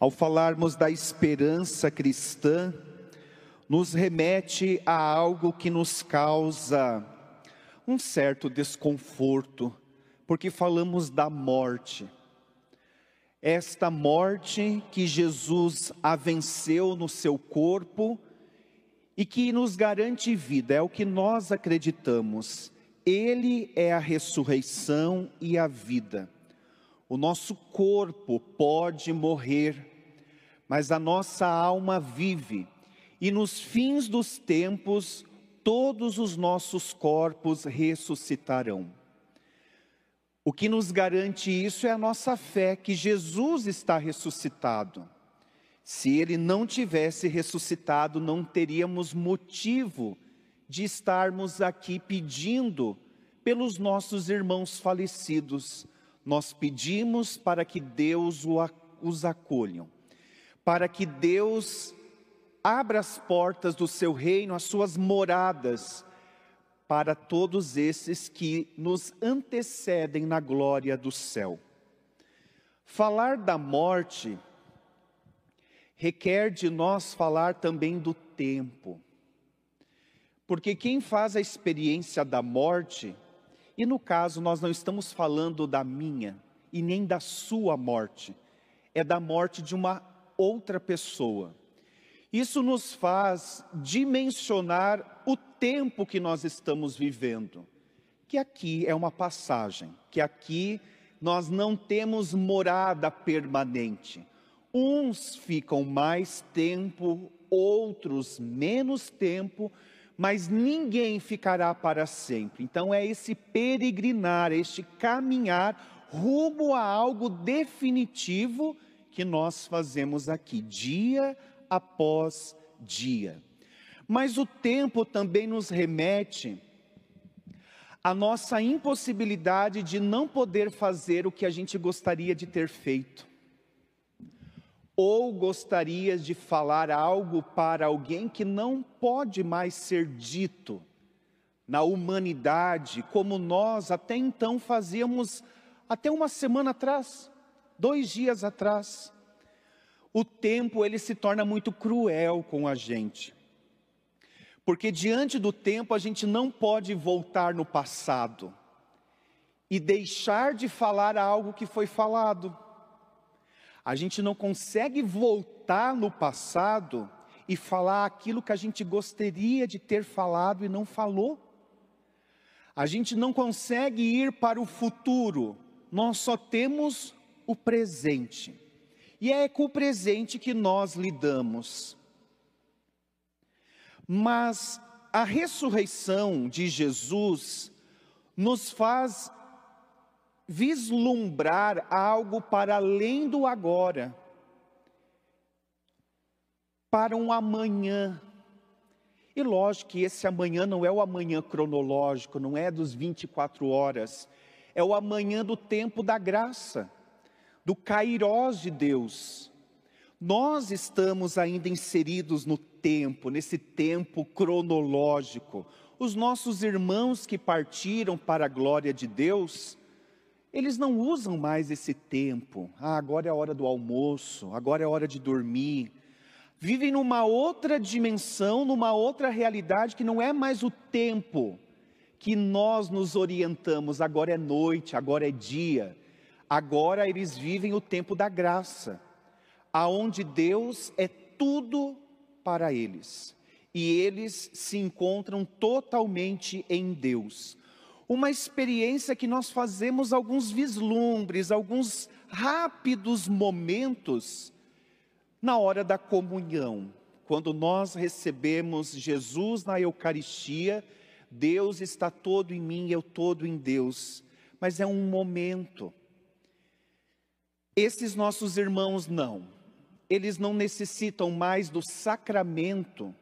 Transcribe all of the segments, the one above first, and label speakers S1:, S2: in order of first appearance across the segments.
S1: ao falarmos da esperança cristã, nos remete a algo que nos causa um certo desconforto, porque falamos da morte. Esta morte que Jesus a venceu no seu corpo e que nos garante vida, é o que nós acreditamos. Ele é a ressurreição e a vida. O nosso corpo pode morrer, mas a nossa alma vive, e nos fins dos tempos, todos os nossos corpos ressuscitarão. O que nos garante isso é a nossa fé que Jesus está ressuscitado. Se ele não tivesse ressuscitado, não teríamos motivo de estarmos aqui pedindo pelos nossos irmãos falecidos. Nós pedimos para que Deus os acolham, para que Deus abra as portas do seu reino, as suas moradas, para todos esses que nos antecedem na glória do céu. Falar da morte requer de nós falar também do tempo. Porque quem faz a experiência da morte, e no caso nós não estamos falando da minha e nem da sua morte, é da morte de uma outra pessoa. Isso nos faz dimensionar o tempo que nós estamos vivendo, que aqui é uma passagem, que aqui nós não temos morada permanente. Uns ficam mais tempo, outros menos tempo, mas ninguém ficará para sempre. Então é esse peregrinar, este caminhar rumo a algo definitivo que nós fazemos aqui, dia após dia. Mas o tempo também nos remete à nossa impossibilidade de não poder fazer o que a gente gostaria de ter feito ou gostarias de falar algo para alguém que não pode mais ser dito na humanidade, como nós até então fazíamos até uma semana atrás, dois dias atrás. O tempo ele se torna muito cruel com a gente. Porque diante do tempo a gente não pode voltar no passado e deixar de falar algo que foi falado. A gente não consegue voltar no passado e falar aquilo que a gente gostaria de ter falado e não falou. A gente não consegue ir para o futuro, nós só temos o presente. E é com o presente que nós lidamos. Mas a ressurreição de Jesus nos faz vislumbrar algo para além do agora, para um amanhã. E lógico que esse amanhã não é o amanhã cronológico, não é dos 24 horas, é o amanhã do tempo da graça, do kairós de Deus. Nós estamos ainda inseridos no tempo, nesse tempo cronológico. Os nossos irmãos que partiram para a glória de Deus, eles não usam mais esse tempo. Ah, agora é a hora do almoço, agora é a hora de dormir. Vivem numa outra dimensão, numa outra realidade que não é mais o tempo que nós nos orientamos. Agora é noite, agora é dia. Agora eles vivem o tempo da graça, aonde Deus é tudo para eles. E eles se encontram totalmente em Deus uma experiência que nós fazemos alguns vislumbres, alguns rápidos momentos na hora da comunhão. Quando nós recebemos Jesus na Eucaristia, Deus está todo em mim, eu todo em Deus. Mas é um momento. Esses nossos irmãos não. Eles não necessitam mais do sacramento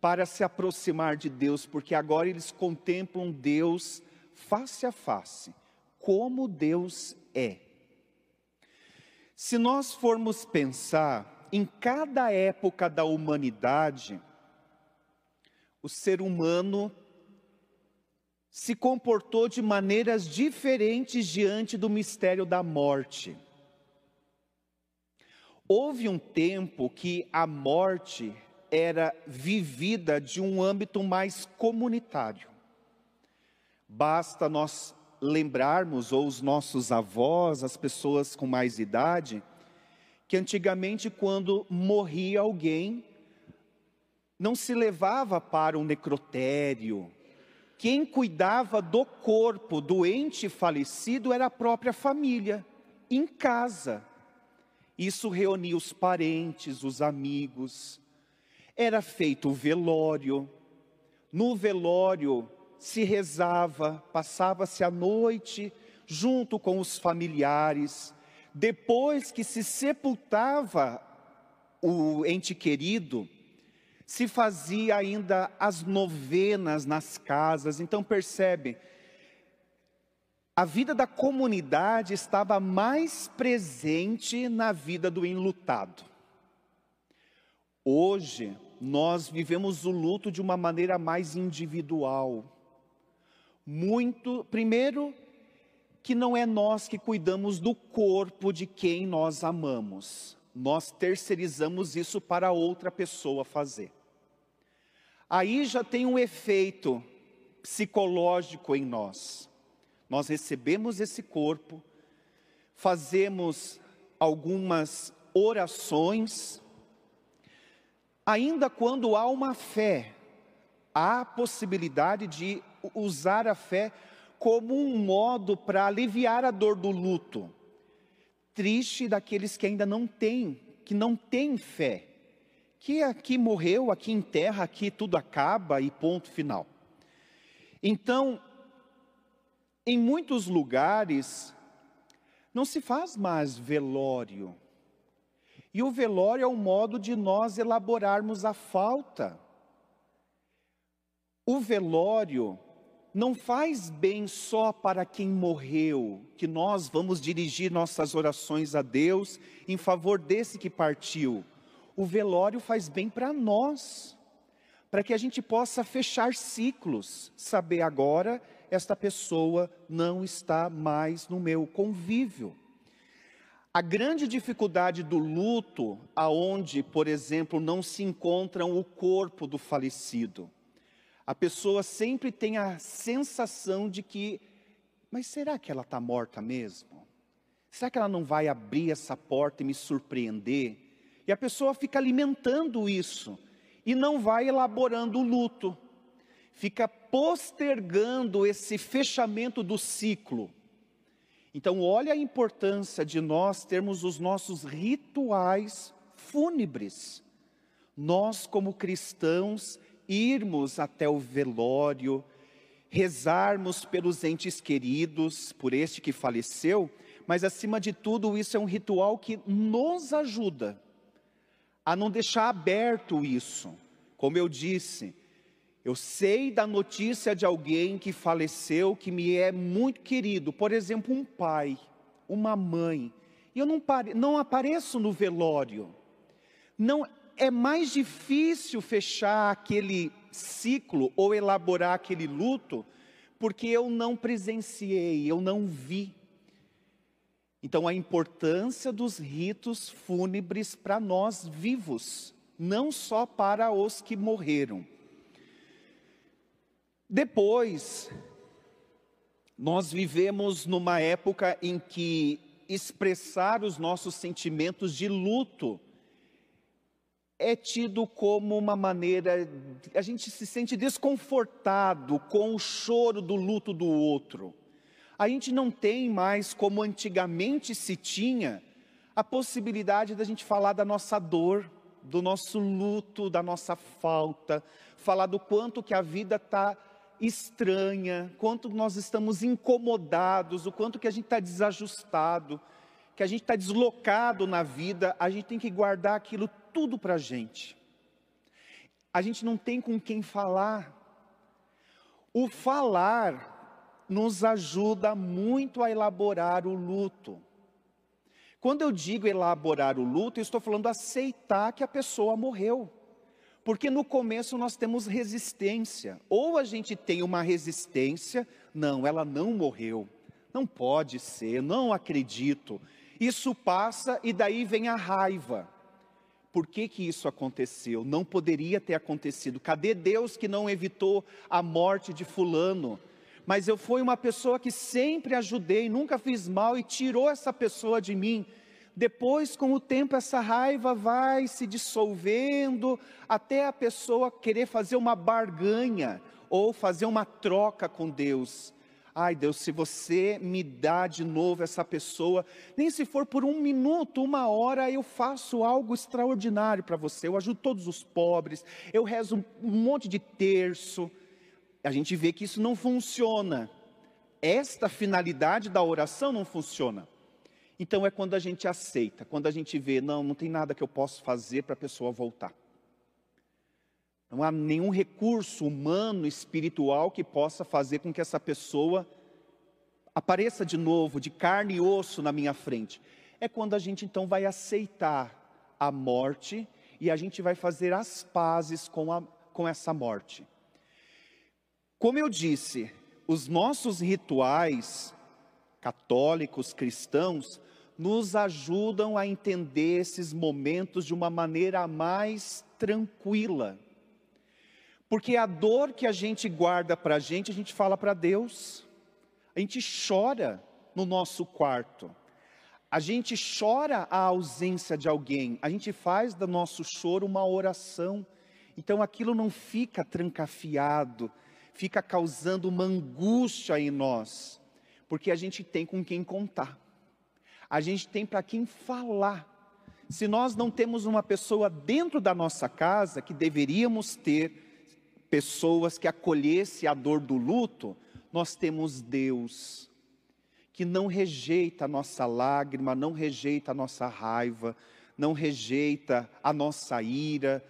S1: para se aproximar de Deus, porque agora eles contemplam Deus face a face, como Deus é. Se nós formos pensar em cada época da humanidade, o ser humano se comportou de maneiras diferentes diante do mistério da morte. Houve um tempo que a morte era vivida de um âmbito mais comunitário. Basta nós lembrarmos, ou os nossos avós, as pessoas com mais idade, que antigamente, quando morria alguém, não se levava para um necrotério. Quem cuidava do corpo do ente falecido era a própria família, em casa. Isso reunia os parentes, os amigos. Era feito o velório. No velório se rezava, passava-se a noite junto com os familiares. Depois que se sepultava o ente querido, se fazia ainda as novenas nas casas. Então percebe, a vida da comunidade estava mais presente na vida do enlutado. Hoje, nós vivemos o luto de uma maneira mais individual. Muito, primeiro, que não é nós que cuidamos do corpo de quem nós amamos. Nós terceirizamos isso para outra pessoa fazer. Aí já tem um efeito psicológico em nós. Nós recebemos esse corpo, fazemos algumas orações, ainda quando há uma fé, há a possibilidade de usar a fé como um modo para aliviar a dor do luto. Triste daqueles que ainda não têm, que não têm fé, que aqui morreu, aqui enterra, aqui tudo acaba e ponto final. Então, em muitos lugares, não se faz mais velório. E o velório é um modo de nós elaborarmos a falta. O velório não faz bem só para quem morreu, que nós vamos dirigir nossas orações a Deus em favor desse que partiu. O velório faz bem para nós, para que a gente possa fechar ciclos, saber agora esta pessoa não está mais no meu convívio. A grande dificuldade do luto, aonde, por exemplo, não se encontra o corpo do falecido. A pessoa sempre tem a sensação de que, mas será que ela está morta mesmo? Será que ela não vai abrir essa porta e me surpreender? E a pessoa fica alimentando isso e não vai elaborando o luto fica postergando esse fechamento do ciclo. Então, olha a importância de nós termos os nossos rituais fúnebres. Nós, como cristãos, irmos até o velório, rezarmos pelos entes queridos, por este que faleceu, mas acima de tudo, isso é um ritual que nos ajuda a não deixar aberto isso. Como eu disse, eu sei da notícia de alguém que faleceu, que me é muito querido, por exemplo, um pai, uma mãe, e eu não, não apareço no velório. Não é mais difícil fechar aquele ciclo ou elaborar aquele luto, porque eu não presenciei, eu não vi. Então, a importância dos ritos fúnebres para nós vivos, não só para os que morreram. Depois, nós vivemos numa época em que expressar os nossos sentimentos de luto é tido como uma maneira, a gente se sente desconfortado com o choro do luto do outro. A gente não tem mais, como antigamente se tinha, a possibilidade da gente falar da nossa dor, do nosso luto, da nossa falta, falar do quanto que a vida está estranha, quanto nós estamos incomodados, o quanto que a gente está desajustado, que a gente está deslocado na vida, a gente tem que guardar aquilo tudo para a gente. A gente não tem com quem falar. O falar nos ajuda muito a elaborar o luto. Quando eu digo elaborar o luto, eu estou falando aceitar que a pessoa morreu. Porque no começo nós temos resistência. Ou a gente tem uma resistência, não, ela não morreu. Não pode ser, não acredito. Isso passa e daí vem a raiva. Por que, que isso aconteceu? Não poderia ter acontecido. Cadê Deus que não evitou a morte de Fulano? Mas eu fui uma pessoa que sempre ajudei, nunca fiz mal e tirou essa pessoa de mim. Depois, com o tempo, essa raiva vai se dissolvendo, até a pessoa querer fazer uma barganha ou fazer uma troca com Deus. Ai, Deus, se você me dá de novo essa pessoa, nem se for por um minuto, uma hora, eu faço algo extraordinário para você. Eu ajudo todos os pobres, eu rezo um monte de terço. A gente vê que isso não funciona. Esta finalidade da oração não funciona. Então é quando a gente aceita, quando a gente vê, não, não tem nada que eu possa fazer para a pessoa voltar. Não há nenhum recurso humano, espiritual que possa fazer com que essa pessoa apareça de novo, de carne e osso na minha frente. É quando a gente então vai aceitar a morte e a gente vai fazer as pazes com, a, com essa morte. Como eu disse, os nossos rituais católicos, cristãos, nos ajudam a entender esses momentos de uma maneira mais tranquila. Porque a dor que a gente guarda para a gente, a gente fala para Deus. A gente chora no nosso quarto. A gente chora a ausência de alguém. A gente faz do nosso choro uma oração. Então aquilo não fica trancafiado, fica causando uma angústia em nós. Porque a gente tem com quem contar. A gente tem para quem falar. Se nós não temos uma pessoa dentro da nossa casa que deveríamos ter, pessoas que acolhesse a dor do luto, nós temos Deus, que não rejeita a nossa lágrima, não rejeita a nossa raiva, não rejeita a nossa ira,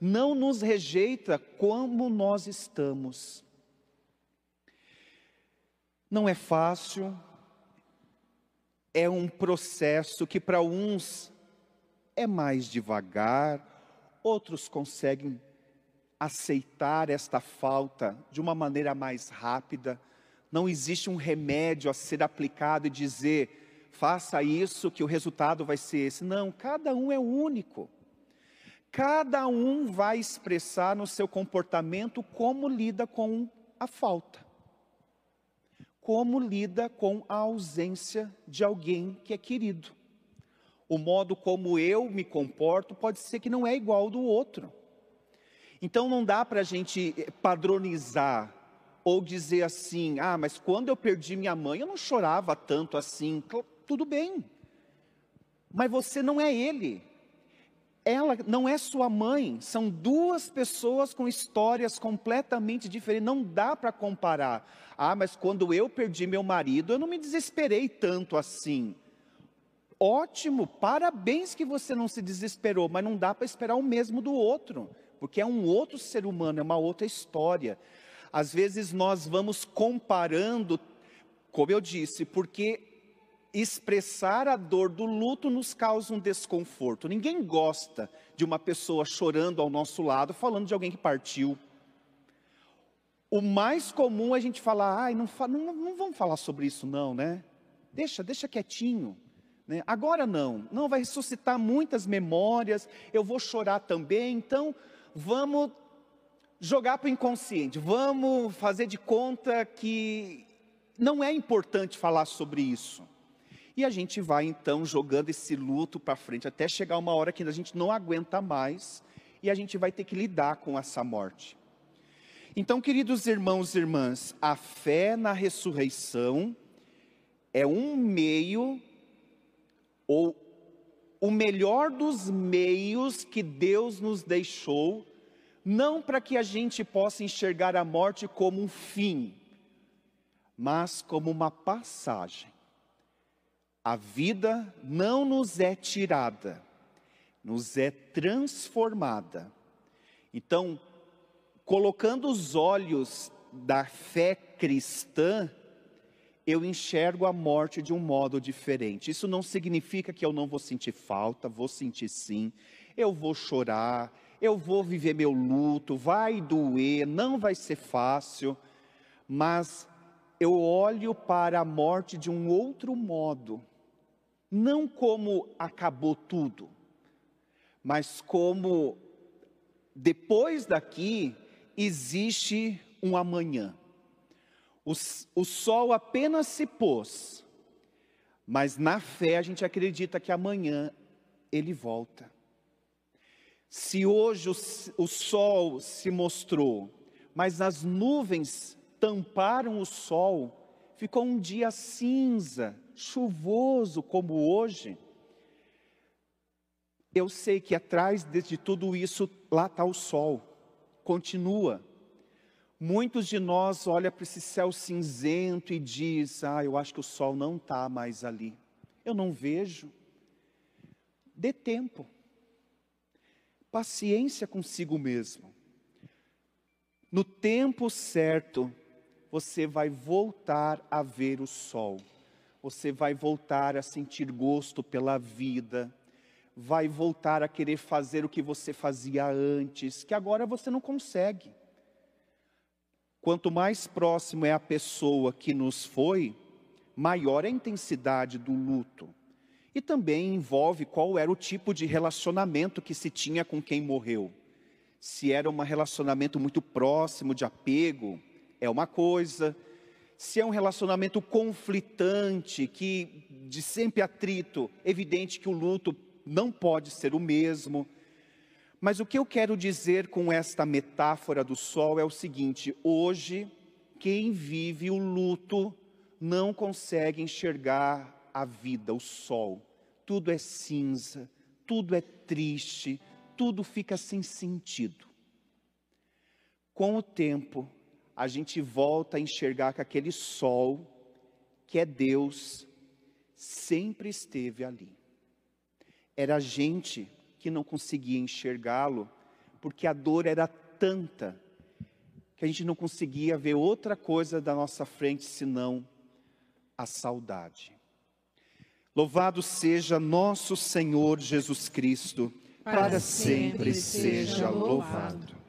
S1: não nos rejeita como nós estamos. Não é fácil, é um processo que para uns é mais devagar, outros conseguem aceitar esta falta de uma maneira mais rápida. Não existe um remédio a ser aplicado e dizer, faça isso que o resultado vai ser esse. Não, cada um é único. Cada um vai expressar no seu comportamento como lida com a falta. Como lida com a ausência de alguém que é querido. O modo como eu me comporto pode ser que não é igual ao do outro. Então não dá para a gente eh, padronizar ou dizer assim: ah, mas quando eu perdi minha mãe eu não chorava tanto assim. Tudo bem, mas você não é ele. Ela não é sua mãe, são duas pessoas com histórias completamente diferentes, não dá para comparar. Ah, mas quando eu perdi meu marido, eu não me desesperei tanto assim. Ótimo, parabéns que você não se desesperou, mas não dá para esperar o mesmo do outro porque é um outro ser humano, é uma outra história. Às vezes nós vamos comparando, como eu disse, porque expressar a dor do luto nos causa um desconforto. Ninguém gosta de uma pessoa chorando ao nosso lado, falando de alguém que partiu. O mais comum é a gente falar, ai, não, não, não vamos falar sobre isso não, né? Deixa, deixa quietinho. Né? Agora não, não vai ressuscitar muitas memórias, eu vou chorar também, então vamos jogar para o inconsciente, vamos fazer de conta que não é importante falar sobre isso. E a gente vai então jogando esse luto para frente, até chegar uma hora que a gente não aguenta mais e a gente vai ter que lidar com essa morte. Então, queridos irmãos e irmãs, a fé na ressurreição é um meio ou o melhor dos meios que Deus nos deixou, não para que a gente possa enxergar a morte como um fim, mas como uma passagem. A vida não nos é tirada, nos é transformada. Então, colocando os olhos da fé cristã, eu enxergo a morte de um modo diferente. Isso não significa que eu não vou sentir falta, vou sentir sim, eu vou chorar, eu vou viver meu luto, vai doer, não vai ser fácil, mas eu olho para a morte de um outro modo, não como acabou tudo, mas como depois daqui existe um amanhã. O, o sol apenas se pôs, mas na fé a gente acredita que amanhã ele volta. Se hoje o, o sol se mostrou, mas as nuvens tamparam o sol, ficou um dia cinza, chuvoso como hoje. Eu sei que atrás de tudo isso, lá está o sol, continua. Muitos de nós olham para esse céu cinzento e diz: Ah, eu acho que o sol não está mais ali. Eu não vejo. Dê tempo. Paciência consigo mesmo. No tempo certo, você vai voltar a ver o sol. Você vai voltar a sentir gosto pela vida. Vai voltar a querer fazer o que você fazia antes, que agora você não consegue. Quanto mais próximo é a pessoa que nos foi, maior é a intensidade do luto. E também envolve qual era o tipo de relacionamento que se tinha com quem morreu. Se era um relacionamento muito próximo, de apego, é uma coisa. Se é um relacionamento conflitante, que de sempre atrito, evidente que o luto não pode ser o mesmo. Mas o que eu quero dizer com esta metáfora do sol é o seguinte: hoje, quem vive o luto não consegue enxergar a vida, o sol. Tudo é cinza, tudo é triste, tudo fica sem sentido. Com o tempo, a gente volta a enxergar que aquele sol, que é Deus, sempre esteve ali. Era a gente que não conseguia enxergá-lo, porque a dor era tanta que a gente não conseguia ver outra coisa da nossa frente senão a saudade. Louvado seja nosso Senhor Jesus Cristo, para, para sempre, sempre seja louvado.